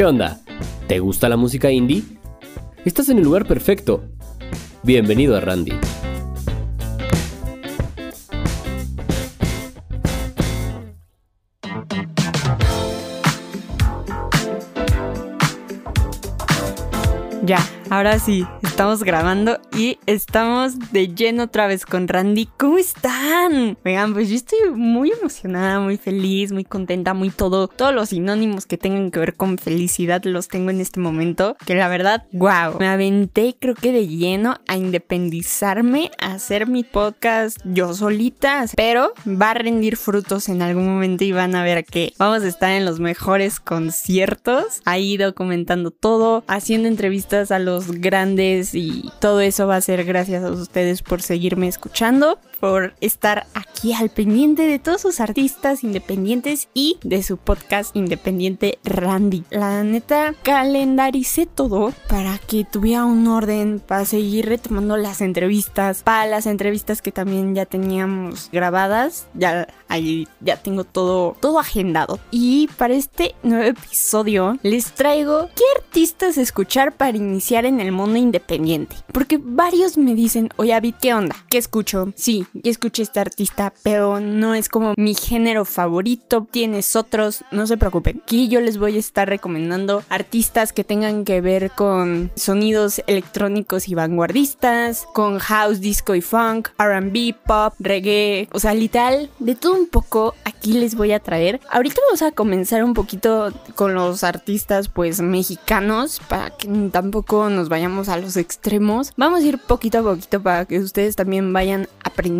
¿Qué onda? ¿Te gusta la música indie? Estás en el lugar perfecto. Bienvenido a Randy. Ahora sí, estamos grabando y estamos de lleno otra vez con Randy. ¿Cómo están? Vean, pues yo estoy muy emocionada, muy feliz, muy contenta, muy todo. Todos los sinónimos que tengan que ver con felicidad los tengo en este momento. Que la verdad, wow, me aventé creo que de lleno a independizarme, a hacer mi podcast yo solita. Pero va a rendir frutos en algún momento y van a ver que vamos a estar en los mejores conciertos. Ahí documentando todo, haciendo entrevistas a los grandes y todo eso va a ser gracias a ustedes por seguirme escuchando, por estar aquí al pendiente de todos sus artistas independientes y de su podcast independiente Randy. La neta, calendaricé todo para que tuviera un orden, para seguir retomando las entrevistas, para las entrevistas que también ya teníamos grabadas, ya ahí ya tengo todo, todo agendado. Y para este nuevo episodio les traigo qué artistas escuchar para iniciar en el mundo independiente. Porque varios me dicen, oye Avid, ¿qué onda? ¿Qué escucho? Sí, ya escuché este artista, pero no es como mi género favorito. Tienes otros, no se preocupen. Aquí yo les voy a estar recomendando artistas que tengan que ver con sonidos electrónicos y vanguardistas, con house, disco y funk, RB, pop, reggae, o sea, literal, de todo un poco aquí les voy a traer. Ahorita vamos a comenzar un poquito con los artistas pues mexicanos para que tampoco nos vayamos a los extremos. Vamos a ir poquito a poquito para que ustedes también vayan aprendiendo.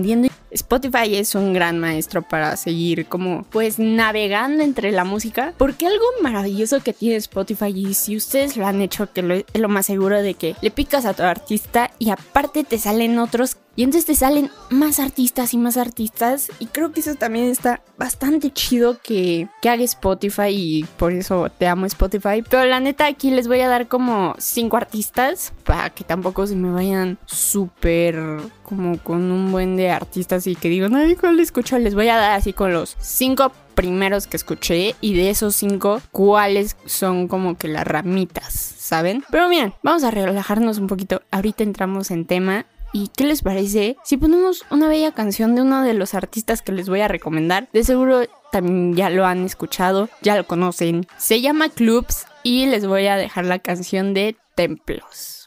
Spotify es un gran maestro para seguir como pues navegando entre la música. Porque algo maravilloso que tiene Spotify y si ustedes lo han hecho, que lo, lo más seguro de que le picas a tu artista y aparte te salen otros y entonces te salen más artistas y más artistas. Y creo que eso también está bastante chido que, que haga Spotify. Y por eso te amo Spotify. Pero la neta aquí les voy a dar como cinco artistas. Para que tampoco se me vayan súper como con un buen de artistas. Y que digan, ay, ¿cuál escucho? Les voy a dar así con los cinco primeros que escuché. Y de esos cinco, ¿cuáles son como que las ramitas? ¿Saben? Pero bien, vamos a relajarnos un poquito. Ahorita entramos en tema. ¿Y qué les parece si ponemos una bella canción de uno de los artistas que les voy a recomendar? De seguro también ya lo han escuchado, ya lo conocen. Se llama Clubs y les voy a dejar la canción de Templos.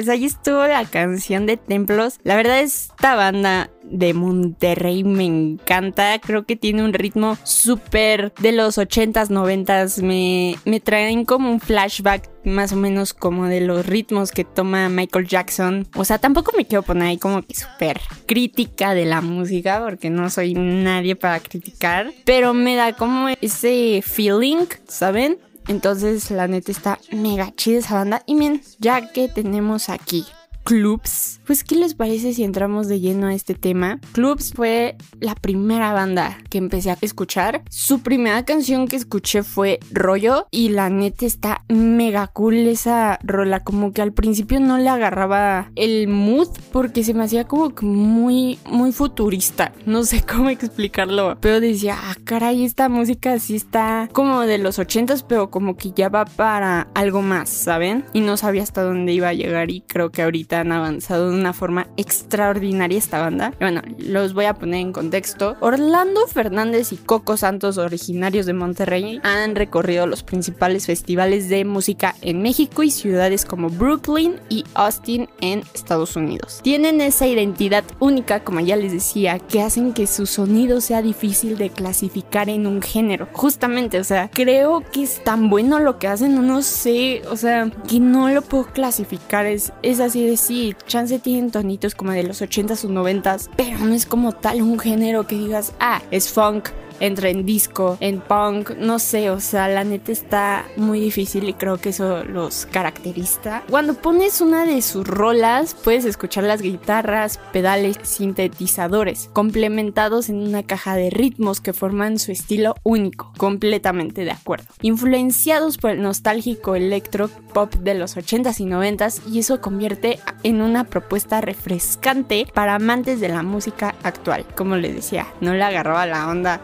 Pues ahí estuvo la canción de Templos. La verdad, esta banda de Monterrey me encanta. Creo que tiene un ritmo súper de los 80s, 90s. Me, me traen como un flashback más o menos como de los ritmos que toma Michael Jackson. O sea, tampoco me quiero poner ahí como que súper crítica de la música porque no soy nadie para criticar. Pero me da como ese feeling, ¿saben? Entonces, la neta está mega chida esa banda. Y bien, ya que tenemos aquí Clubs, pues ¿qué les parece si entramos de lleno a este tema? Clubs fue la primera banda que empecé a escuchar. Su primera canción que escuché fue Rollo y la neta está mega cool esa rola, como que al principio no le agarraba el mood porque se me hacía como que muy muy futurista. No sé cómo explicarlo, pero decía, "Ah, caray, esta música sí está como de los ochentas, pero como que ya va para algo más, ¿saben? Y no sabía hasta dónde iba a llegar y creo que ahorita han avanzado de una forma extraordinaria esta banda. Bueno, los voy a poner en contexto. Orlando Fernández y Coco Santos, originarios de Monterrey, han recorrido los principales festivales de música en México y ciudades como Brooklyn y Austin en Estados Unidos. Tienen esa identidad única, como ya les decía, que hacen que su sonido sea difícil de clasificar en un género. Justamente, o sea, creo que es tan bueno lo que hacen, no, no sé, o sea, que no lo puedo clasificar. Es, es así de sí, chance tienen tonitos como de los 80s o 90s, pero no es como tal un género que digas, ah, es funk, entra en disco, en punk, no sé, o sea, la neta está muy difícil y creo que eso los caracteriza. Cuando pones una de sus rolas, puedes escuchar las guitarras, pedales, sintetizadores, complementados en una caja de ritmos que forman su estilo único, completamente de acuerdo. Influenciados por el nostálgico electro pop de los 80s y 90s y eso convierte en una propuesta refrescante para amantes de la música actual. Como les decía, no le agarraba la onda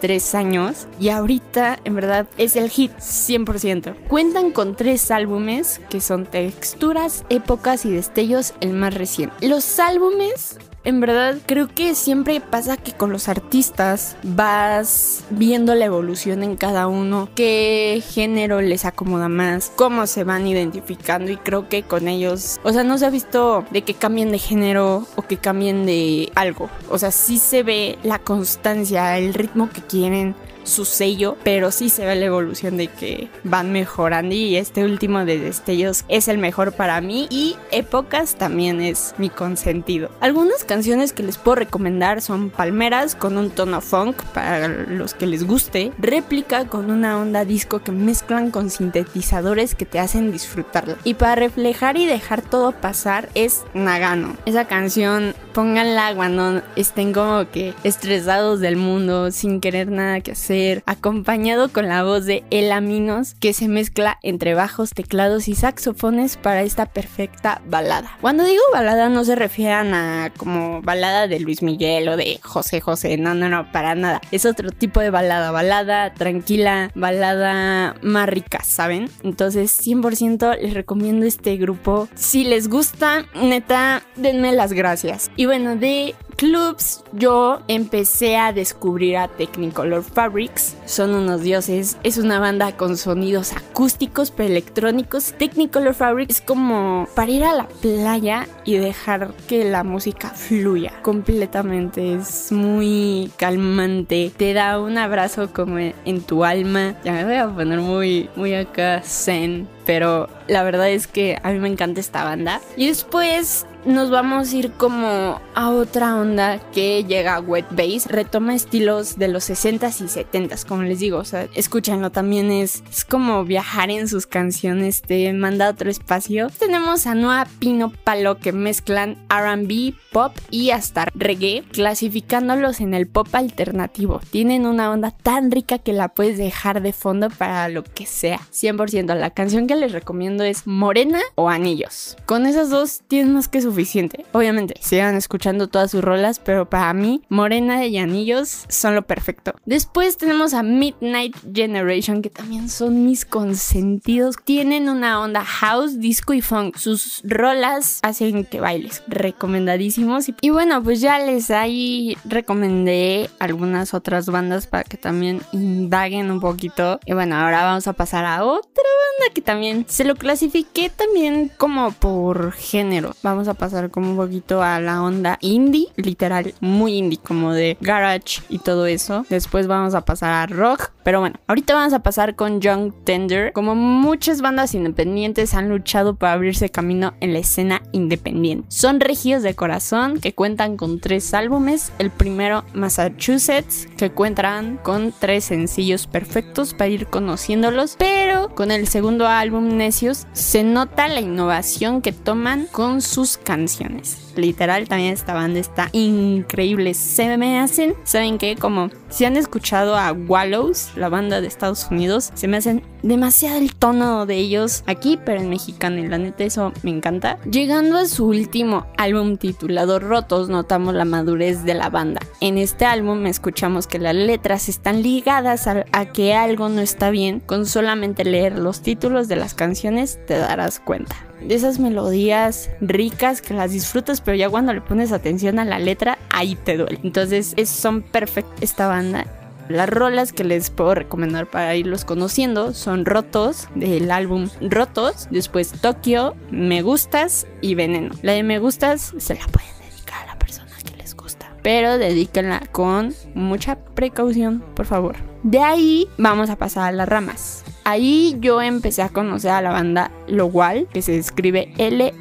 tres años y ahorita en verdad es el hit 100%. Cuentan con tres álbumes que son Texturas, Épocas y Destellos, el más reciente. Los álbumes En verdad, creo que siempre pasa que con los artistas vas viendo la evolución en cada uno, qué género les acomoda más, cómo se van identificando y creo que con ellos, o sea, no se ha visto de que cambien de género o que cambien de algo. O sea, sí se ve la constancia, el ritmo que quieren su sello, pero sí se ve la evolución de que van mejorando y este último de destellos es el mejor para mí y épocas también es mi consentido. Algunas canciones que les puedo recomendar son Palmeras con un tono funk para los que les guste, Réplica con una onda disco que mezclan con sintetizadores que te hacen disfrutarla y para reflejar y dejar todo pasar es Nagano. Esa canción pónganla cuando estén como que estresados del mundo sin querer nada que hacer acompañado con la voz de El Aminos que se mezcla entre bajos, teclados y saxofones para esta perfecta balada. Cuando digo balada no se refieren a como balada de Luis Miguel o de José José, no, no, no, para nada. Es otro tipo de balada, balada tranquila, balada más rica, ¿saben? Entonces 100% les recomiendo este grupo. Si les gusta, neta, denme las gracias. Y bueno, de clubs yo empecé a descubrir a Technicolor Fabrics. Son unos dioses. Es una banda con sonidos acústicos pero electrónicos. Technicolor Fabrics es como para ir a la playa y dejar que la música fluya completamente. Es muy calmante. Te da un abrazo como en tu alma. Ya me voy a poner muy, muy acá zen. Pero la verdad es que a mí me encanta esta banda. Y después nos vamos a ir como a otra onda que llega a Wet Bass. Retoma estilos de los 60s y 70s, como les digo. O sea, escúchanlo, también es, como viajar en sus canciones, te manda a otro espacio. Tenemos a Noah Pino Palo que mezclan RB, pop y hasta reggae, clasificándolos en el pop alternativo. Tienen una onda tan rica que la puedes dejar de fondo para lo que sea. 100%. La canción que les recomiendo es Morena o Anillos. Con esas dos tienes más que suficiente. Obviamente, sigan escuchando todas sus rolas, pero para mí, Morena y Anillos son lo perfecto. Después tenemos a Midnight Generation, que también son mis consentidos. Tienen una onda house, disco y funk. Sus rolas hacen que bailes. Recomendadísimos. Y, bueno, pues ya les ahí recomendé algunas otras bandas para que también indaguen un poquito. Y bueno, ahora vamos a pasar a otra banda que también se lo clasifiqué también como por género. Vamos a pasar como un poquito a la onda indie, literal, muy indie, como de garage y todo eso. Después vamos a pasar a rock, pero bueno, ahorita vamos a pasar con Young Tender. Como muchas bandas independientes han luchado para abrirse camino en la escena independiente. Son regios de corazón que cuentan con tres álbumes. El primero, Massachusetts, que cuentan con tres sencillos perfectos para ir conociéndolos, pero con el segundo álbum, Necios, se nota la innovación que toman con sus canciones. Literal, también esta banda está increíble. Se me hacen, ¿saben qué? Como si han escuchado a Wallows, la banda de Estados Unidos, se me hacen demasiado el tono de ellos aquí, pero en mexicano. Y la neta, eso me encanta. Llegando a su último álbum titulado Rotos, notamos la madurez de la banda. En este álbum escuchamos que las letras están ligadas a, a que algo no está bien. Con solamente leer los títulos de las canciones te darás cuenta de esas melodías ricas que las disfrutas, pero ya cuando le pones atención a la letra, ahí te duele. Entonces, es, son perfectas esta banda. Las rolas que les puedo recomendar para irlos conociendo son Rotos del álbum Rotos, después Tokio, Me Gustas y Veneno. La de Me Gustas se la pueden dedicar a la persona que les gusta, pero dedíquenla con mucha precaución, por favor. De ahí vamos a pasar a las ramas. Ahí yo empecé a conocer a la banda Lowal, que se escribe L-A-W-A-L-L,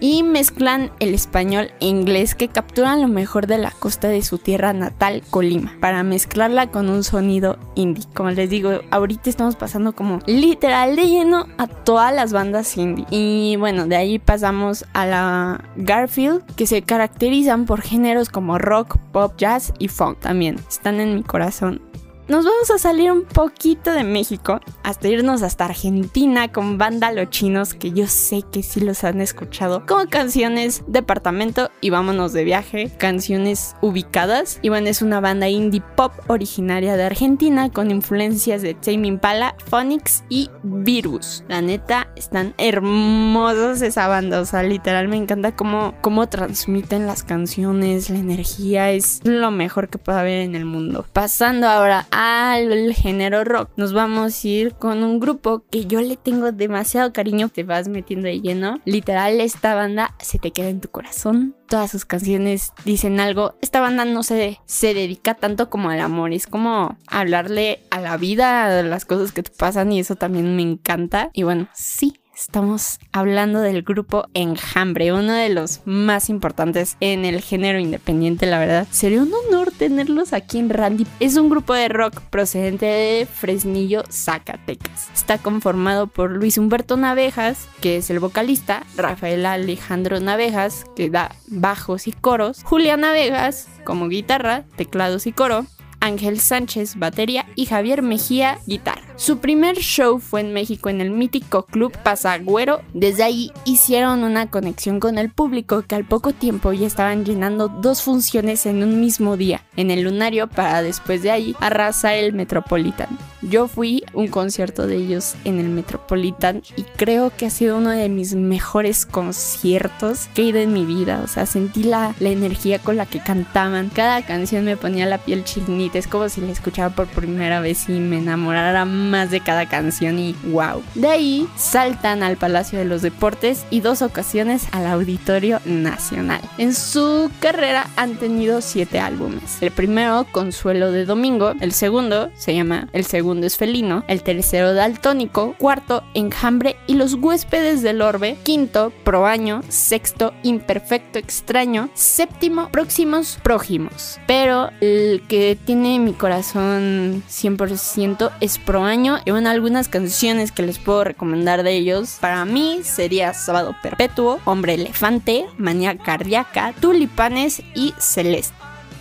y mezclan el español e inglés que capturan lo mejor de la costa de su tierra natal, Colima, para mezclarla con un sonido indie. Como les digo, ahorita estamos pasando como literal de lleno a todas las bandas indie. Y bueno, de ahí pasamos a la Garfield, que se caracterizan por géneros como rock, pop, jazz y funk también. Están en mi corazón nos vamos a salir un poquito de México hasta irnos hasta Argentina con banda Los Chinos, que yo sé que sí los han escuchado, como canciones departamento y vámonos de viaje, canciones ubicadas. Y bueno, es una banda indie pop originaria de Argentina con influencias de Tame Impala, Phonics y Virus. La neta, están hermosos esa banda, o sea, literal me encanta cómo, cómo transmiten las canciones, la energía, es lo mejor que puede haber en el mundo. Pasando ahora al género rock, nos vamos a ir con un grupo que yo le tengo demasiado cariño, te vas metiendo de lleno. Literal, esta banda se te queda en tu corazón. Todas sus canciones dicen algo. Esta banda no se, se dedica tanto como al amor, es como hablarle a la vida, a las cosas que te pasan y eso también me encanta. Y bueno, sí, Estamos hablando del grupo Enjambre, uno de los más importantes en el género independiente, la verdad. Sería un honor tenerlos aquí en Randy. Es un grupo de rock procedente de Fresnillo, Zacatecas. Está conformado por Luis Humberto Navejas, que es el vocalista, Rafael Alejandro Navejas, que da bajos y coros, Julia Navegas como guitarra, teclados y coro, Ángel Sánchez, batería, y Javier Mejía, guitarra. Su primer show fue en México en el mítico club Pasagüero. Desde ahí hicieron una conexión con el público que al poco tiempo ya estaban llenando dos funciones en un mismo día, en el Lunario para después de ahí arrasar el Metropolitan. Yo fui un concierto de ellos en el Metropolitan y creo que ha sido uno de mis mejores conciertos que he ido en mi vida. O sea, sentí la, la energía con la que cantaban. Cada canción me ponía la piel chinita. Es como si la escuchaba por primera vez y me enamorara más de cada canción y wow. De ahí saltan al Palacio de los Deportes y dos ocasiones al Auditorio Nacional. En su carrera han tenido siete álbumes. El primero, Consuelo de Domingo. El segundo se llama El segundo es felino. El tercero, Daltónico. Cuarto, Enjambre y los huéspedes del orbe. Quinto, Proaño. Sexto, Imperfecto extraño. Séptimo, Próximos prójimos. Pero el que tiene mi corazón 100% es Proaño. Y bueno, algunas canciones que les puedo recomendar de ellos. Para mí sería Sábado Perpetuo, Hombre Elefante, Manía Cardíaca, Tulipanes y Celeste.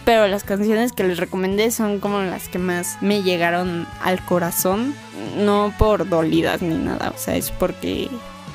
Pero las canciones que les recomendé son como las que más me llegaron al corazón. No por dolidas ni nada, o sea, es porque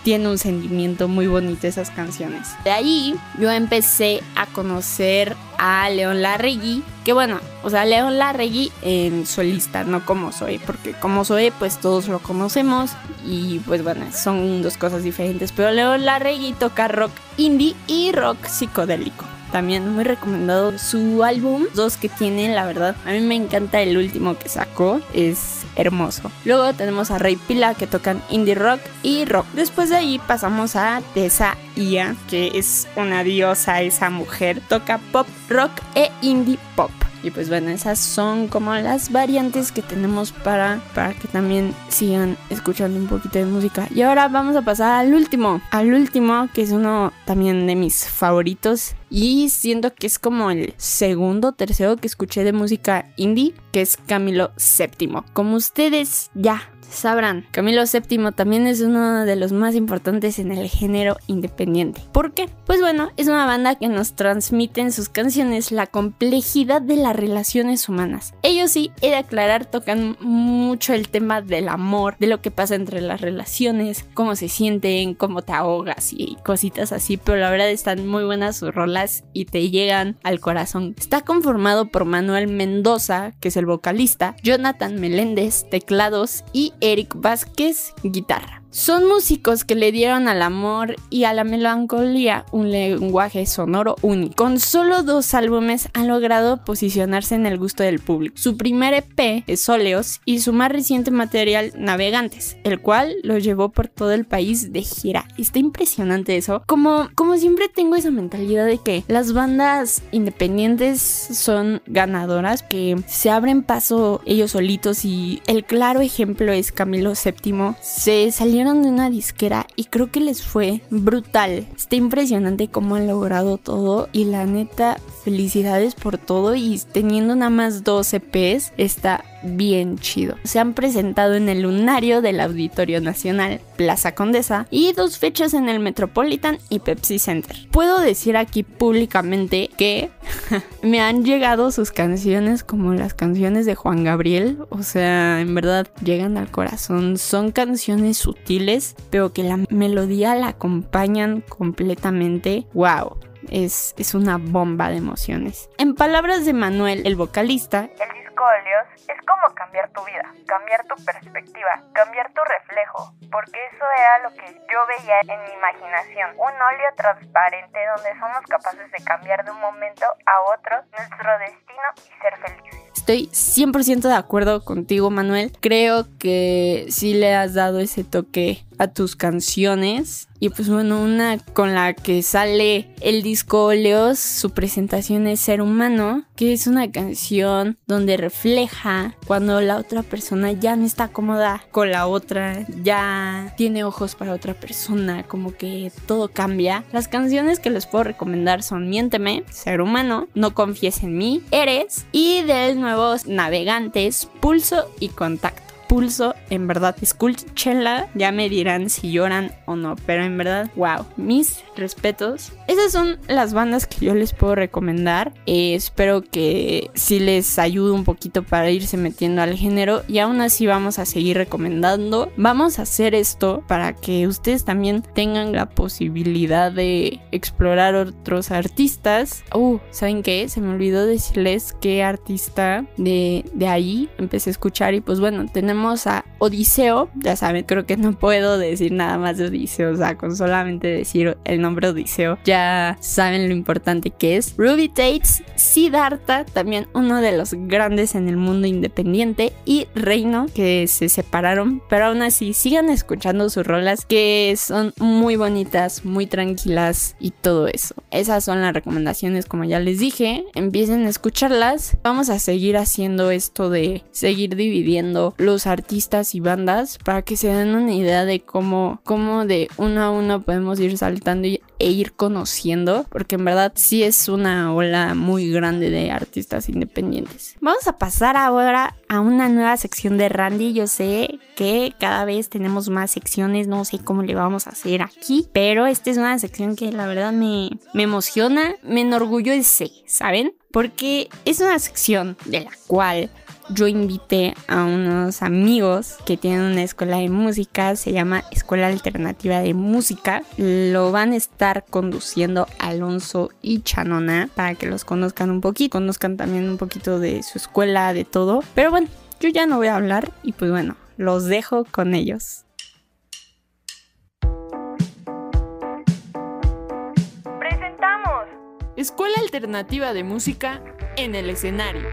tiene un sentimiento muy bonito esas canciones. De ahí yo empecé a conocer a León Larregui, que bueno, o sea, León Larregui en solista, no como soy, porque como soy, pues todos lo conocemos y pues bueno, son dos cosas diferentes, pero León Larregui toca rock indie y rock psicodélico. También muy recomendado su álbum, dos que tiene, la verdad. A mí me encanta el último que sacó, es hermoso. Luego tenemos a Rey Pila que tocan indie rock y rock. Después de ahí pasamos a Tessa Ia, que es una diosa esa mujer. Toca pop, rock e indie pop. Y pues bueno, esas son como las variantes que tenemos para, para que también sigan escuchando un poquito de música. Y ahora vamos a pasar al último. Al último, que es uno también de mis favoritos. Y siento que es como el segundo, tercero que escuché de música indie, que es Camilo VII. Como ustedes ya sabrán, Camilo VII también es uno de los más importantes en el género independiente. ¿Por qué? Pues bueno, es una banda que nos transmite en sus canciones la complejidad de las relaciones humanas. Ellos sí, he de aclarar, tocan mucho el tema del amor, de lo que pasa entre las relaciones, cómo se sienten, cómo te ahogas y cositas así, pero la verdad están muy buenas sus rolas y te llegan al corazón. Está conformado por Manuel Mendoza, que es el vocalista, Jonathan Meléndez, teclados y Eric Vázquez, guitarra. Son músicos que le dieron al amor y a la melancolía un lenguaje sonoro único. Con solo dos álbumes han logrado posicionarse en el gusto del público. Su primer EP es Óleos y su más reciente material Navegantes, el cual lo llevó por todo el país de gira. Está impresionante eso. Como, como siempre tengo esa mentalidad de que las bandas independientes son ganadoras, que se abren paso ellos solitos y el claro ejemplo es Camilo VII. Se salió de una disquera y creo que les fue brutal. Está impresionante cómo han logrado todo y la neta, felicidades por todo y teniendo nada más dos EPs está bien chido. Se han presentado en el lunario del Auditorio Nacional, Plaza Condesa y dos fechas en el Metropolitan y Pepsi Center. Puedo decir aquí públicamente que me han llegado sus canciones como las canciones de Juan Gabriel, o sea, en verdad llegan al corazón. Son canciones sutiles, pero que la melodía la acompañan completamente. ¡Wow! Es, es una bomba de emociones. En palabras de Manuel, el vocalista, es como cambiar tu vida, cambiar tu perspectiva, cambiar tu reflejo, porque eso era lo que yo veía en mi imaginación, un óleo transparente donde somos capaces de cambiar de un momento a otro nuestro destino y ser felices. Estoy 100% de acuerdo contigo, Manuel. Creo que sí le has dado ese toque a tus canciones. Y pues bueno, una con la que sale el disco Oleos, su presentación es Ser Humano, que es una canción donde refleja cuando la otra persona ya no está cómoda con la otra, ya tiene ojos para otra persona, como que todo cambia. Las canciones que les puedo recomendar son Miénteme, Ser Humano, No confíes en mí, Eres y de nuevos navegantes, Pulso y Contacto. Pulso, en verdad, escúchenla, ya me dirán si lloran o no, pero en verdad, wow, mis respetos. Esas son las bandas que yo les puedo recomendar. Eh, espero que sí les ayude un poquito para irse metiendo al género y aún así vamos a seguir recomendando. Vamos a hacer esto para que ustedes también tengan la posibilidad de explorar otros artistas. Uh, ¿saben qué? Se me olvidó decirles qué artista de, de ahí empecé a escuchar y pues bueno, tenemos a Odiseo, ya saben, creo que no puedo decir nada más de Odiseo, o sea, con solamente decir el nombre Odiseo, ya saben lo importante que es. Ruby Tates, Siddhartha, también uno de los grandes en el mundo independiente, y Reino, que se separaron, pero aún así sigan escuchando sus rolas, que son muy bonitas, muy tranquilas y todo eso. Esas son las recomendaciones, como ya les dije, empiecen a escucharlas. Vamos a seguir haciendo esto de seguir dividiendo los artistas y bandas para que se den una idea de cómo, cómo de uno a uno podemos ir saltando y- e ir conociendo, porque en verdad sí es una ola muy grande de artistas independientes. Vamos a pasar ahora a una nueva sección de Randy. Yo sé que cada vez tenemos más secciones, no sé cómo le vamos a hacer aquí, pero esta es una sección que la verdad me, me emociona, me enorgullece, ¿saben? Porque es una sección de la cual yo invité a unos amigos que tienen una escuela de música, se llama Escuela Alternativa de Música. Lo van a estar conduciendo Alonso y Chanona para que los conozcan un poquito, conozcan también un poquito de su escuela, de todo. Pero bueno, yo ya no voy a hablar y pues bueno, los dejo con ellos. Presentamos Escuela Alternativa de Música en el escenario.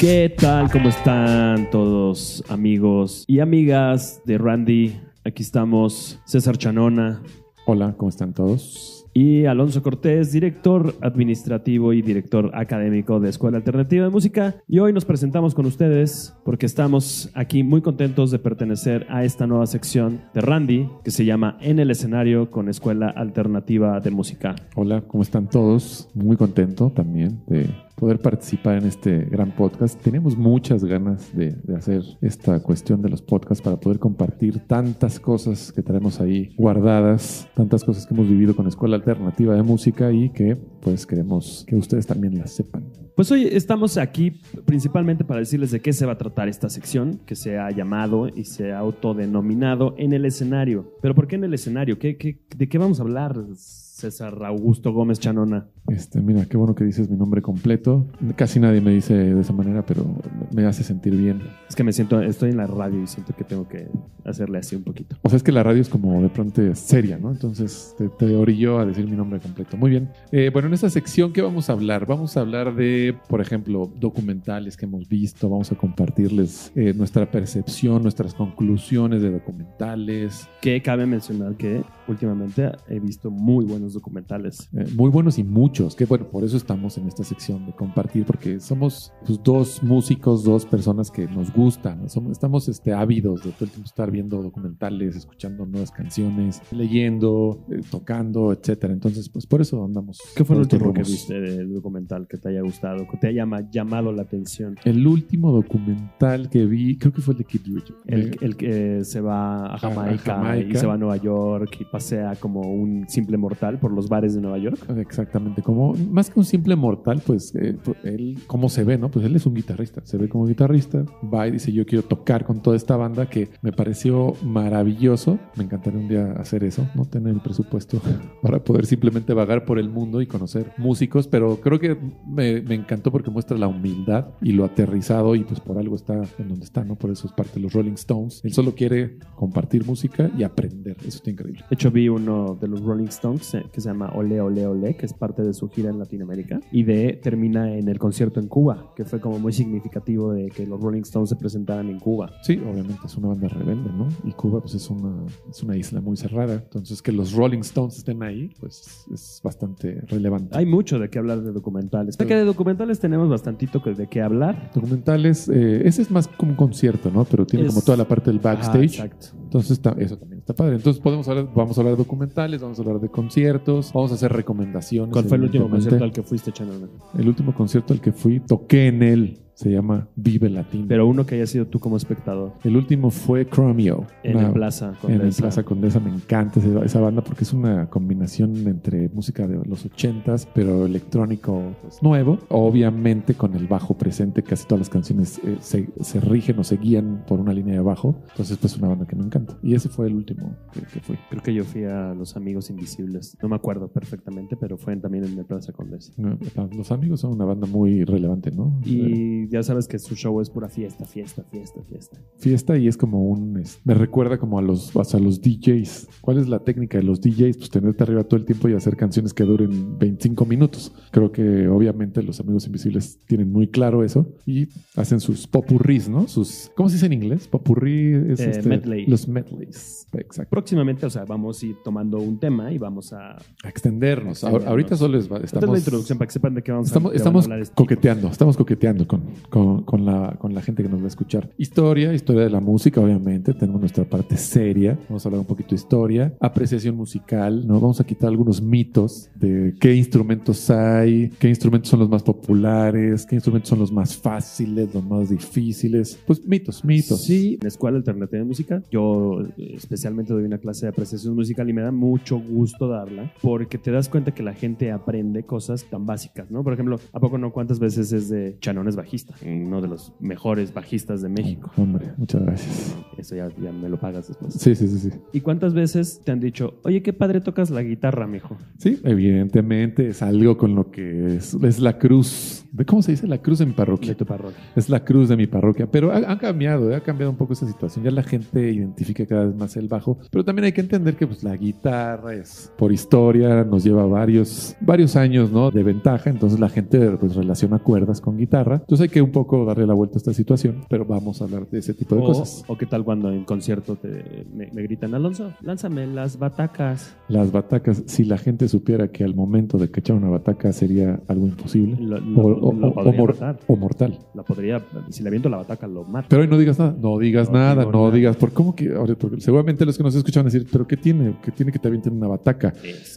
¿Qué tal? ¿Cómo están todos amigos y amigas de Randy? Aquí estamos César Chanona Hola, ¿cómo están todos? y Alonso Cortés, director administrativo y director académico de Escuela Alternativa de Música. Y hoy nos presentamos con ustedes porque estamos aquí muy contentos de pertenecer a esta nueva sección de Randy que se llama En el escenario con Escuela Alternativa de Música. Hola, ¿cómo están todos? Muy contento también de poder participar en este gran podcast. Tenemos muchas ganas de, hacer esta cuestión de los podcasts para poder compartir tantas cosas que tenemos ahí guardadas, tantas cosas que hemos vivido con Escuela Alternativa de Música y que pues queremos que ustedes también las sepan. Pues hoy estamos aquí principalmente para decirles de qué se va a tratar esta sección que se ha llamado y se ha autodenominado en el escenario. Pero ¿por qué en el escenario? ¿Qué, qué- de qué vamos a hablar, César Augusto Gómez Chanona? Este, mira, qué bueno que dices mi nombre completo. Casi nadie me dice de esa manera, pero me hace sentir bien. Es que me siento, estoy en la radio y siento que tengo que hacerle así un poquito. O sea, es que la radio es como de pronto seria, ¿no? Entonces te, te orilló a decir mi nombre completo. Muy bien. Eh, bueno, en esta sección, ¿qué vamos a hablar? Vamos a hablar de, por ejemplo, documentales que hemos visto. Vamos a compartirles eh, nuestra percepción, nuestras conclusiones de documentales. Que cabe mencionar que últimamente he visto muy buenos documentales. Eh, muy buenos y muchos, que bueno, por eso estamos en esta sección de compartir, porque somos pues, dos músicos, dos personas que nos gustan. Somos- estamos este, ávidos de todo el tiempo estar viendo documentales, escuchando nuevas canciones, leyendo, eh, tocando, etcétera. Entonces, pues por eso andamos. ¿Qué fue estos último que viste del documental que te haya gustado, que te haya ma- llamado la atención? El último documental que vi, creo que fue el de Kid Richard. El, el que se va a Jamaica, Jamaica. y se va a Nueva York y pasea como un simple mortal por los bares de Nueva York. Exactamente, como más que un simple mortal, pues eh, pues, él, ¿cómo se ve, no? Pues él es un guitarrista, se ve como guitarrista, va y dice yo quiero tocar con toda esta banda que me pareció maravilloso, me encantaría un día hacer eso, no tener el presupuesto para poder simplemente vagar por el mundo y conocer músicos, pero creo que me, me encantó porque muestra la humildad y lo aterrizado y pues por algo está en donde está, ¿no? Por eso es parte de los Rolling Stones, él solo quiere compartir música y aprender, eso está increíble. De hecho, vi uno de los Rolling Stones eh, que se llama Ole Ole Ole, que es parte de su gira en Latinoamérica. Y de termina en el concierto en Cuba, que fue como muy significativo de que los Rolling Stones se presentaran en Cuba. Sí, obviamente es una banda rebelde, ¿no? Y Cuba pues es una, es una isla muy cerrada. Entonces que los Rolling Stones estén ahí, pues es bastante relevante. Hay mucho de qué hablar de documentales. Que de documentales tenemos bastantito de qué hablar. Documentales, eh, ese es más como un concierto, ¿no? Pero tiene Es- como toda la parte del Ah, backstage. exacto. Entonces está- eso también está padre. Entonces podemos hablar, vamos a hablar de documentales, vamos a hablar de conciertos, vamos a hacer recomendaciones. ¿Cuál fue el último concierto al que fuiste, Chanel? El último concierto al que fui, toqué en él. Se llama Vive Latino. Pero uno que haya sido tú como espectador. el último fue Chromeo. En una- el Plaza En el Condesa. Plaza Condesa me encanta esa, esa banda porque es una combinación entre música de los ochentas, pero electrónico pues, nuevo. Obviamente con el bajo presente, casi todas las canciones eh, se, se rigen o se guían por una línea de bajo. Entonces, pues una banda que me encanta. Y ese fue el último que, que fui. Creo que yo fui a Los Amigos Invisibles. No me acuerdo perfectamente, pero fue también en el Plaza Condesa. Los amigos son una banda muy relevante, ¿no? Eh, Y ya sabes que su show es pura fiesta, fiesta, fiesta, fiesta. fiesta y es como un es- me recuerda como a los a los DJs ¿cuál es la técnica de los DJs? pues tenerte arriba todo el tiempo y hacer canciones que duren 25 minutos creo que obviamente los amigos invisibles tienen muy claro eso y hacen sus popurris ¿no? sus ¿cómo se dice en inglés? popurrí es Eh, este, medley. los medleys exacto Próximamente, o sea, vamos a ir tomando un tema y vamos a... a extendernos, Extendernos. Ahor- ahorita solo es- Esta es estamos la introducción para que sepan de qué vamos Estamos, a estamos hablar este coqueteando, estamos coqueteando con, con, con la, con la gente que nos va a escuchar. Historia, historia de la música, obviamente. Tenemos nuestra parte seria. Vamos a hablar un poquito de historia. Apreciación musical, ¿no? Vamos a quitar algunos mitos de qué instrumentos hay, qué instrumentos son los más populares, qué instrumentos son los más fáciles, los más difíciles. Pues mitos, mitos. Sí, en la Escuela Alternativa de Música, yo eh, especialmente doy una clase de apreciación musical y me da mucho gusto darla porque te das cuenta que la gente aprende cosas tan básicas, ¿no? Por ejemplo, ¿a poco no cuántas veces es de Chanón es bajista? Uno de los mejores bajistas de México. Hombre, muchas gracias. Eso ya, ya me lo pagas después. Sí, sí, sí, sí. ¿Y cuántas veces te han dicho, oye, qué padre tocas la guitarra, mijo? Sí, evidentemente es algo con lo que es, es la cruz. ¿De cómo se dice? La cruz de mi parroquia. De tu parroquia. Es la cruz de mi parroquia, pero ha, ha cambiado, ha cambiado un poco esa situación. Ya la gente identifica cada vez más el bajo, pero también hay que entender que pues, la guitarra es, por historia, nos lleva varios, varios años ¿no? de ventaja, entonces la gente pues, relaciona cuerdas con guitarra. Entonces hay que un poco darle la vuelta a esta situación, pero vamos a hablar de ese tipo de O, cosas. o qué tal cuando en concierto te, me, me gritan, Alonso, lánzame las batacas. Las batacas, si la gente supiera que al momento de que echar una bataca sería algo imposible Lo, o, lo- o- lo o- podría o mor- matar. o mortal. La podría, si le aviento la bataca, lo mato. Pero hoy no digas nada, no digas No nada, no nada. digas, ¿por cómo que? porque seguramente los que nos escuchan decir, ¿pero qué tiene? ¿Qué tiene que te avienten una bataca?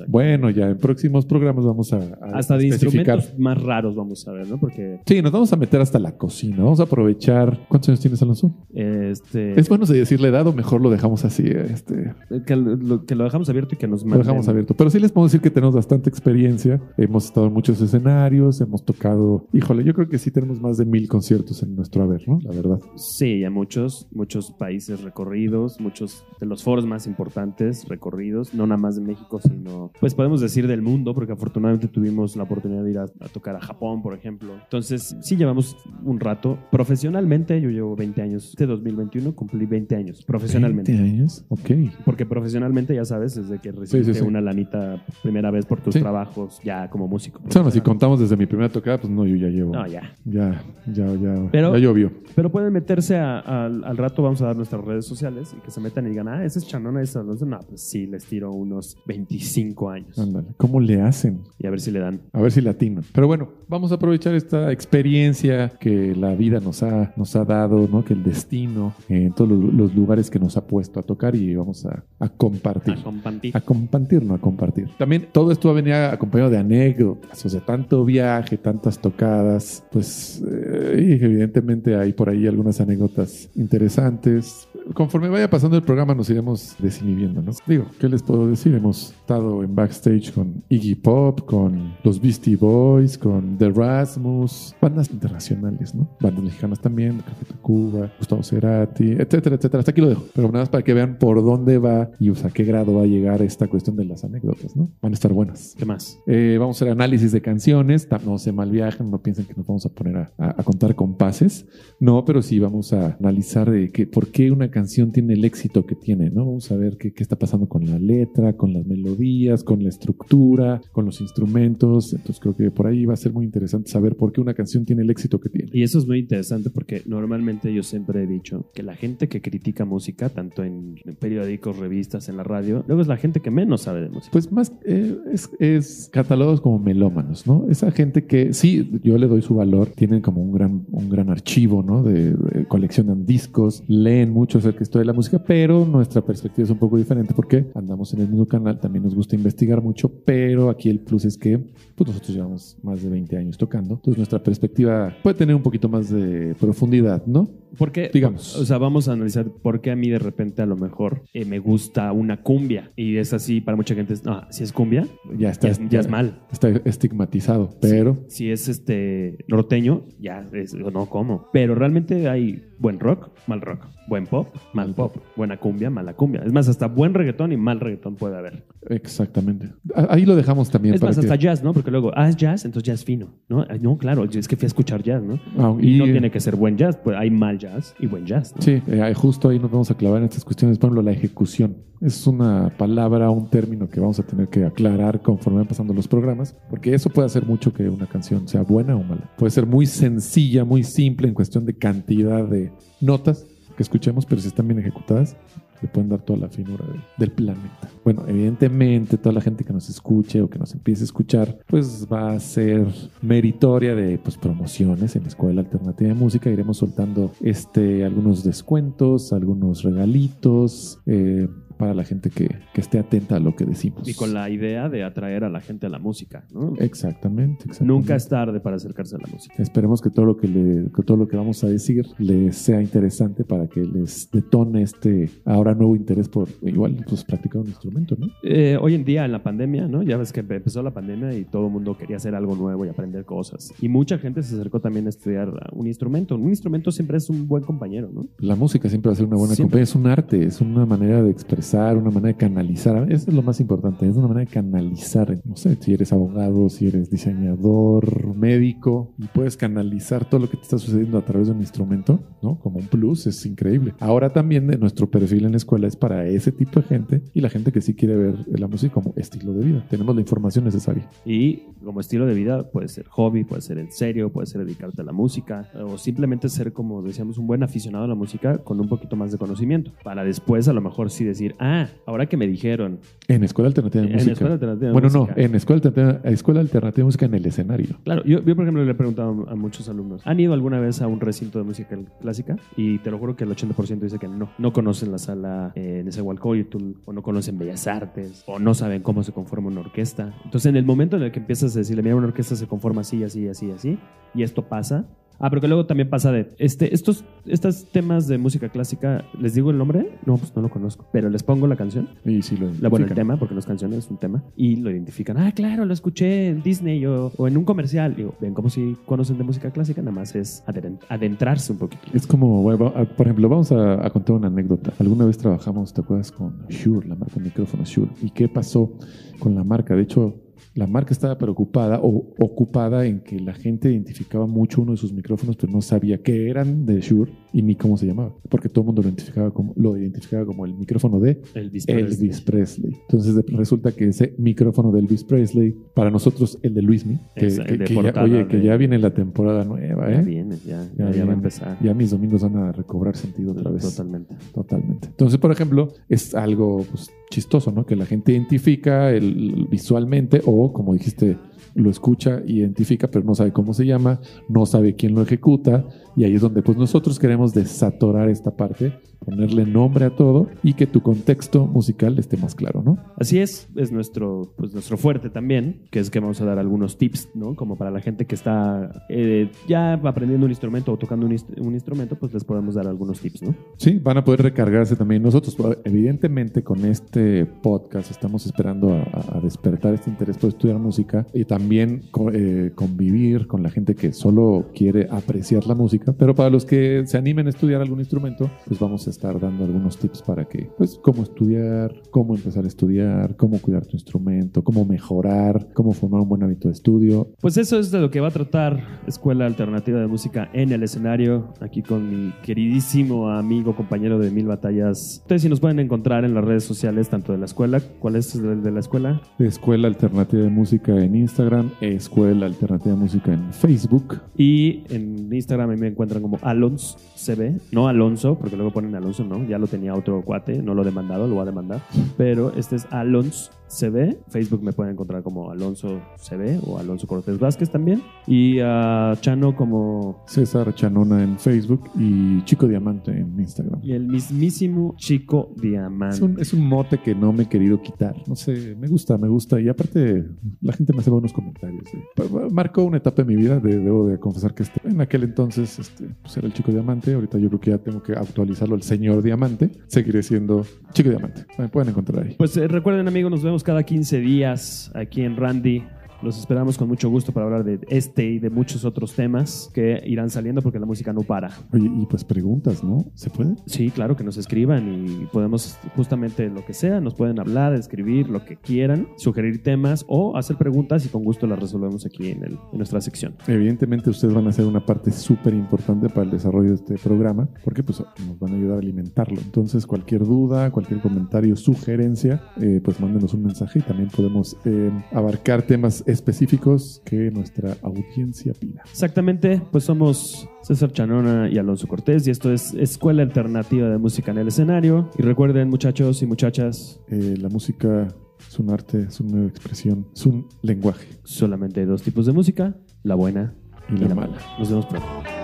Bueno, ya en próximos programas vamos a, a Hasta de instrumentos más raros vamos a ver, ¿no? Porque Sí, nos vamos a meter hasta la cocina. Vamos a aprovechar. ¿Cuántos años tienes, Alonso? este, ¿Es bueno de decirle edad o mejor lo dejamos así? Este, que, lo, que lo dejamos abierto y que nos lo dejamos manden- abierto. Pero sí les puedo decir que tenemos bastante experiencia. Hemos estado en muchos escenarios, hemos tocado. Híjole, yo creo que sí tenemos más de mil conciertos en nuestro haber, ¿no? La verdad. Sí, ya muchos, muchos países recorridos, muchos de los foros más importantes recorridos, no nada más de México, sino, pues podemos decir del mundo, porque afortunadamente tuvimos la oportunidad de ir a, a tocar a Japón, por ejemplo. Entonces, sí llevamos un rato. Profesionalmente, yo llevo 20 años, este 2021 cumplí 20 años, profesionalmente. 20 años, ok. Porque profesionalmente, ya sabes, desde que recibiste sí, sí. una lanita primera vez por tus Sí. trabajos, ya como músico. O sea, no, si contamos desde mi primera tocada, pues no, yo ya llevo. No, ya. Ya, ya, ya, Pero- ya llovió. Pero pueden meterse a- al- al rato, vamos a dar nuestras redes sociales y que se metan y digan, ah, ese es Chanona, ese es no, pues sí, les tiro unos 25 años. Ándale. ¿Cómo le hacen? Y a ver si le dan. A ver si latino. Pero bueno, vamos a aprovechar esta experiencia que la vida nos ha, nos ha dado, ¿no? Que el destino, eh, en todos los, los lugares que nos ha puesto a tocar y vamos a, a compartir. A compartir. A compartir, no a compartir. También todo esto va a venir acompañado de anécdotas, o sea, tanto viaje, tantas tocadas, pues eh, evidentemente hay por ahí algunas anécdotas interesantes. Conforme vaya pasando el programa nos iremos desinhibiendo, ¿no? Digo, ¿qué les puedo decir? Hemos estado en backstage con Iggy Pop, con los Beastie Boys, con The Rasmus, bandas internacionales, ¿no? Bandas mexicanas también, Café Tacuba, Gustavo Cerati, etcétera, etcétera. Hasta aquí lo dejo. Pero nada más para que vean por dónde va y o sea, qué grado va a llegar esta cuestión de las anécdotas, ¿no? Van a estar buenas. ¿Qué más? Eh, vamos a hacer análisis de canciones. No se mal viajen, no piensen que nos vamos a poner a, a- a contar compases. No, pero sí vamos a analizar de que, por qué una canción tiene el éxito que tiene, ¿no? Vamos a ver qué, qué está pasando con la letra, con las melodías, con la estructura, con los instrumentos. Entonces creo que por ahí va a ser muy interesante saber por qué una canción tiene el éxito que tiene. Y eso es muy interesante porque normalmente yo siempre he dicho que la gente que critica música, tanto en, en periódicos, revistas, en la radio, luego es la gente que menos sabe de música. Pues más eh, es, es catalogados como melómanos, ¿no? Esa gente que sí, yo le doy su valor, tienen como un gran, un gran archivo, ¿no? De, de- coleccionan discos, leen mucho acerca de la música, pero nuestra perspectiva es un poco diferente porque andamos en el mismo canal, también nos gusta investigar mucho, pero aquí el plus es que pues nosotros llevamos más de 20 años tocando, entonces nuestra perspectiva puede tener un poquito más de profundidad, ¿no? Porque, Digamos. o sea, vamos a analizar por qué a mí de repente a lo mejor eh, me gusta una cumbia y es así para mucha gente. es, No, si es cumbia, Ya está, ya, es- ya es mal. Está estigmatizado, pero Si es este norteño, ya es, no, ¿cómo? Pero realmente hay buen rock, mal rock. Buen pop, mal pop. Buena cumbia, mala cumbia. Es más, hasta buen reggaetón y mal reggaetón puede haber. exactamente. Ah, Ahí lo dejamos también. Es para más, que- hasta jazz, ¿no? Porque luego, ah, es jazz, entonces jazz fino, ¿no? No, claro, es que fui a escuchar jazz, ¿no? Ah, Y, y- no tiene que ser buen jazz, pues hay mal y buen jazz. Sí, eh, justo ahí nos vamos a clavar en estas cuestiones. Por ejemplo, la ejecución. Es una palabra, un término que vamos a tener que aclarar conforme van pasando los programas, porque eso puede hacer mucho que una canción sea buena o mala. Puede ser muy sencilla, muy simple en cuestión de cantidad de notas que escuchemos, pero si están bien ejecutadas, le pueden dar toda la finura de- del planeta. Bueno, evidentemente toda la gente que nos escuche o que nos empiece a escuchar, pues va a ser meritoria de pues, promociones en la Escuela Alternativa de Música. Iremos soltando este, algunos descuentos, algunos regalitos eh, para la gente que, que esté atenta a lo que decimos. Y con la idea de atraer a la gente a la música, ¿no? Exactamente, exactamente. Nunca es tarde para acercarse a la música. Esperemos que todo lo que, le- que todo lo que vamos a decir les sea interesante para que les detone este ahora nuevo interés por igual pues practicar un instrumento, ¿no? Eh, hoy en día, en la pandemia, ¿no? Ya ves que empezó la pandemia y todo el mundo quería hacer algo nuevo y aprender cosas. Y mucha gente se acercó también a estudiar un instrumento. Un instrumento siempre es un buen compañero, ¿no? La música siempre va a ser una buena compañía, es un arte, es una manera de expresar, una manera de canalizar. Eso es lo más importante, es una manera de canalizar. No sé, si eres abogado, si eres diseñador, médico, y puedes canalizar todo lo que te está sucediendo a través de un instrumento, ¿no? Como un plus, es increíble. Ahora también de nuestro perfil en la escuela es para ese tipo de gente y la gente que sí quiere ver la música como estilo de vida. Tenemos la información necesaria. Y como estilo de vida puede ser hobby, puede ser en serio, puede ser dedicarte a la música o simplemente ser, como decíamos, un buen aficionado a la música con un poquito más de conocimiento. Para después a lo mejor sí decir, ah, ahora que me dijeron, En Escuela Alternativa de En Música. Escuela Alternativa de bueno, Música. no, en Escuela Alternativa, Escuela Alternativa de Música en el escenario. Claro, yo, yo, por ejemplo le he preguntado a muchos alumnos, ¿han ido alguna vez a un recinto de música clásica? Y te lo juro que el 80% dice que no. No conocen la sala eh, en ese Nezahualcóyotl, o no conocen Bellas Artes, o no saben cómo se conforma una orquesta. Entonces, en el momento en el que empiezas a decirle, mira, una orquesta se conforma así, así, así, así, y esto pasa. Ah, pero que luego también pasa de, este, estos, estos temas de música clásica, ¿les digo el nombre? No, pues no lo conozco, pero les pongo la canción. Y sí lo La, bueno, el tema, porque no es canción, es un tema. Y lo identifican. Ah, claro, lo escuché en Disney o, o en un comercial. Digo, ven como si conocen de música clásica, nada más es adentrarse un poquito. Es como, bueno, va- por ejemplo, vamos a, a contar una anécdota. Alguna vez trabajamos, ¿te acuerdas? Con Shure, la marca de micrófonos Shure. ¿Y qué pasó con la marca? De hecho, la marca estaba preocupada o ocupada en que la gente identificaba mucho uno de sus micrófonos, pero no sabía que eran de Shure y ni cómo se llamaba, porque todo el mundo lo identificaba como, lo identificaba como el micrófono de Elvis Elvis Presley. Entonces resulta que ese micrófono de Elvis Presley, para nosotros el de Luismi, que, Esa, que- ya, oye, que ya viene la temporada nueva, Ya ¿eh? viene, ya, Ya ya, ya va a viene. empezar. Ya mis domingos van a recobrar sentido otra vez. Totalmente. Totalmente. Entonces, por ejemplo, es algo pues, chistoso, ¿no? Que la gente identifica el, visualmente o, como dijiste, lo escucha, identifica, pero no sabe cómo se llama, no sabe quién lo ejecuta. Y ahí es donde pues nosotros queremos desatorar esta parte, ponerle nombre a todo y que tu contexto musical esté más claro, ¿no? Así es, es nuestro, pues nuestro fuerte también, que es que vamos a dar algunos tips, ¿no? Como para la gente que está eh, ya aprendiendo un instrumento o tocando un, un instrumento, pues les podemos dar algunos tips, ¿no? Sí, van a poder recargarse también nosotros. Evidentemente, con este podcast estamos esperando a, a despertar este interés por estudiar música y también eh, convivir con la gente que solo quiere apreciar la música. Pero para los que se animen a estudiar algún instrumento, pues vamos a estar dando algunos tips para que, pues, cómo estudiar, cómo empezar a estudiar, cómo cuidar tu instrumento, cómo mejorar, cómo formar un buen hábito de estudio. Pues eso es de lo que va a tratar Escuela Alternativa de Música en el escenario, aquí con mi queridísimo amigo, compañero de Mil Batallas. Ustedes sí nos pueden encontrar en las redes sociales, tanto de la escuela, ¿cuál es el de la escuela? Escuela Alternativa de Música en Instagram, Escuela Alternativa de Música en Facebook. Y en Instagram a mí me encuentran como Alons CB, no Alonso, porque luego ponen Alonso, no, ya lo tenía otro cuate, no lo he demandado, lo voy a demandar, pero este es Alons CB, Facebook me pueden encontrar como Alonso CB o Alonso Cortés Vázquez también, y a Chano como César Chanona en Facebook y Chico Diamante en Instagram. y el mismísimo Chico Diamante. Es un, es un mote que no me he querido quitar. No sé, me gusta, me gusta. Y aparte, la gente me hace buenos comentarios. eh. Marcó una etapa de mi vida, de- debo de confesar que este, en aquel entonces este, pues era el Chico Diamante. Ahorita yo creo que ya tengo que actualizarlo al Señor Diamante. Seguiré siendo Chico Diamante. Me pueden encontrar ahí. Pues eh, recuerden amigos, nos vemos cada 15 días aquí en Randy. Los esperamos con mucho gusto para hablar de este y de muchos otros temas que irán saliendo porque la música no para. Oye, y pues preguntas, ¿no? ¿Se puede? Sí, claro, que nos escriban y podemos justamente lo que sea, nos pueden hablar, escribir lo que quieran, sugerir temas o hacer preguntas y con gusto las resolvemos aquí en, el- en nuestra sección. Evidentemente ustedes van a ser una parte súper importante para el desarrollo de este programa porque pues nos van a ayudar a alimentarlo. Entonces cualquier duda, cualquier comentario, sugerencia, eh, pues mándenos un mensaje y también podemos eh, abarcar temas específicos que nuestra audiencia pida. Exactamente, pues somos César Chanona y Alonso Cortés y esto es Escuela Alternativa de Música en el Escenario. Y recuerden muchachos y muchachas, Eh, la música es un arte, es una nueva expresión, es un lenguaje. solamente hay dos tipos de música, la buena Y la mala. Nos vemos pronto.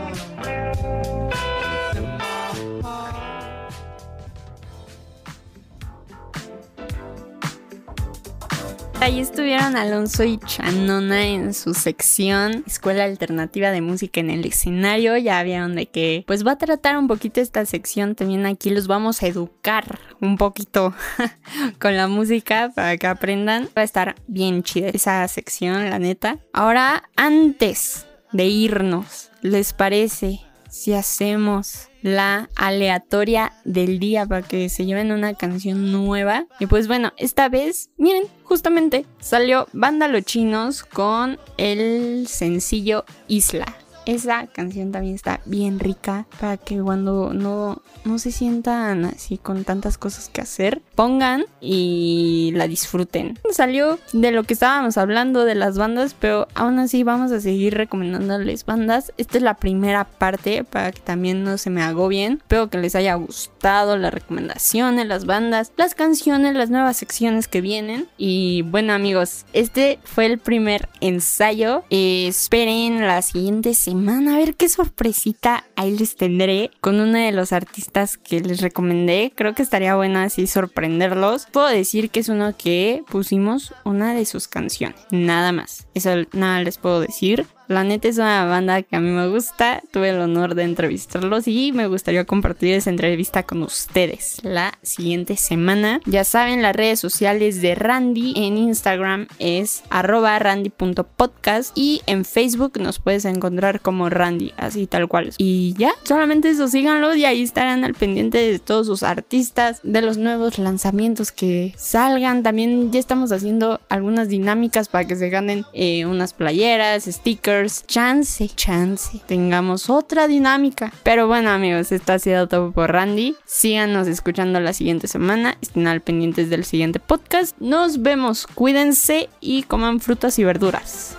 Ahí estuvieron Alonso y Chanona en su sección Escuela Alternativa de Música en el escenario. Ya vieron de que pues va a tratar un poquito esta sección. También aquí los vamos a educar un poquito con la música para que aprendan. Va a estar bien chida esa sección, la neta. Ahora, antes de irnos, ¿les parece si hacemos la aleatoria del día para que se lleven una canción nueva? Y pues bueno, esta vez, miren, justamente salió Banda Los Chinos con el sencillo Isla. Esa canción también está bien rica para que cuando no, no se sientan así con tantas cosas que hacer, pongan y la disfruten. Salió de lo que estábamos hablando de las bandas, pero aún así vamos a seguir recomendándoles bandas. Esta es la primera parte para que también no se me agobien. Espero que les haya gustado las recomendaciones, las bandas, las canciones, las nuevas secciones que vienen. Y bueno amigos, este fue el primer ensayo. Esperen la siguiente semana a ver qué sorpresita ahí les tendré con uno de los artistas que les recomendé. Creo que estaría bueno así sorprenderlos. Puedo decir que es uno que pusimos una de sus canciones. Nada más. Eso nada les puedo decir. La neta es una banda que a mí me gusta. Tuve el honor de entrevistarlos y me gustaría compartir esa entrevista con ustedes la siguiente semana. Ya saben, las redes sociales de Randy en Instagram es arroba randy.podcast y en Facebook nos puedes encontrar como Randy, así tal cual. Y ya, solamente eso, síganlo y ahí estarán al pendiente de todos sus artistas, de los nuevos lanzamientos que salgan. También ya estamos haciendo algunas dinámicas para que se ganen eh, unas playeras, stickers Brothers, chance, chance, tengamos otra dinámica. Pero bueno, amigos, esto ha sido todo por Randy. Síganos escuchando la siguiente semana. Estén al pendientes del siguiente podcast. Nos vemos, cuídense y coman frutas y verduras.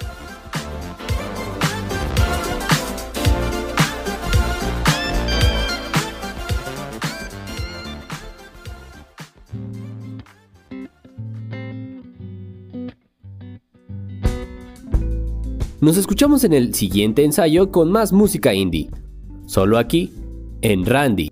Nos escuchamos en el siguiente ensayo con más música indie. Solo aquí, en Randy.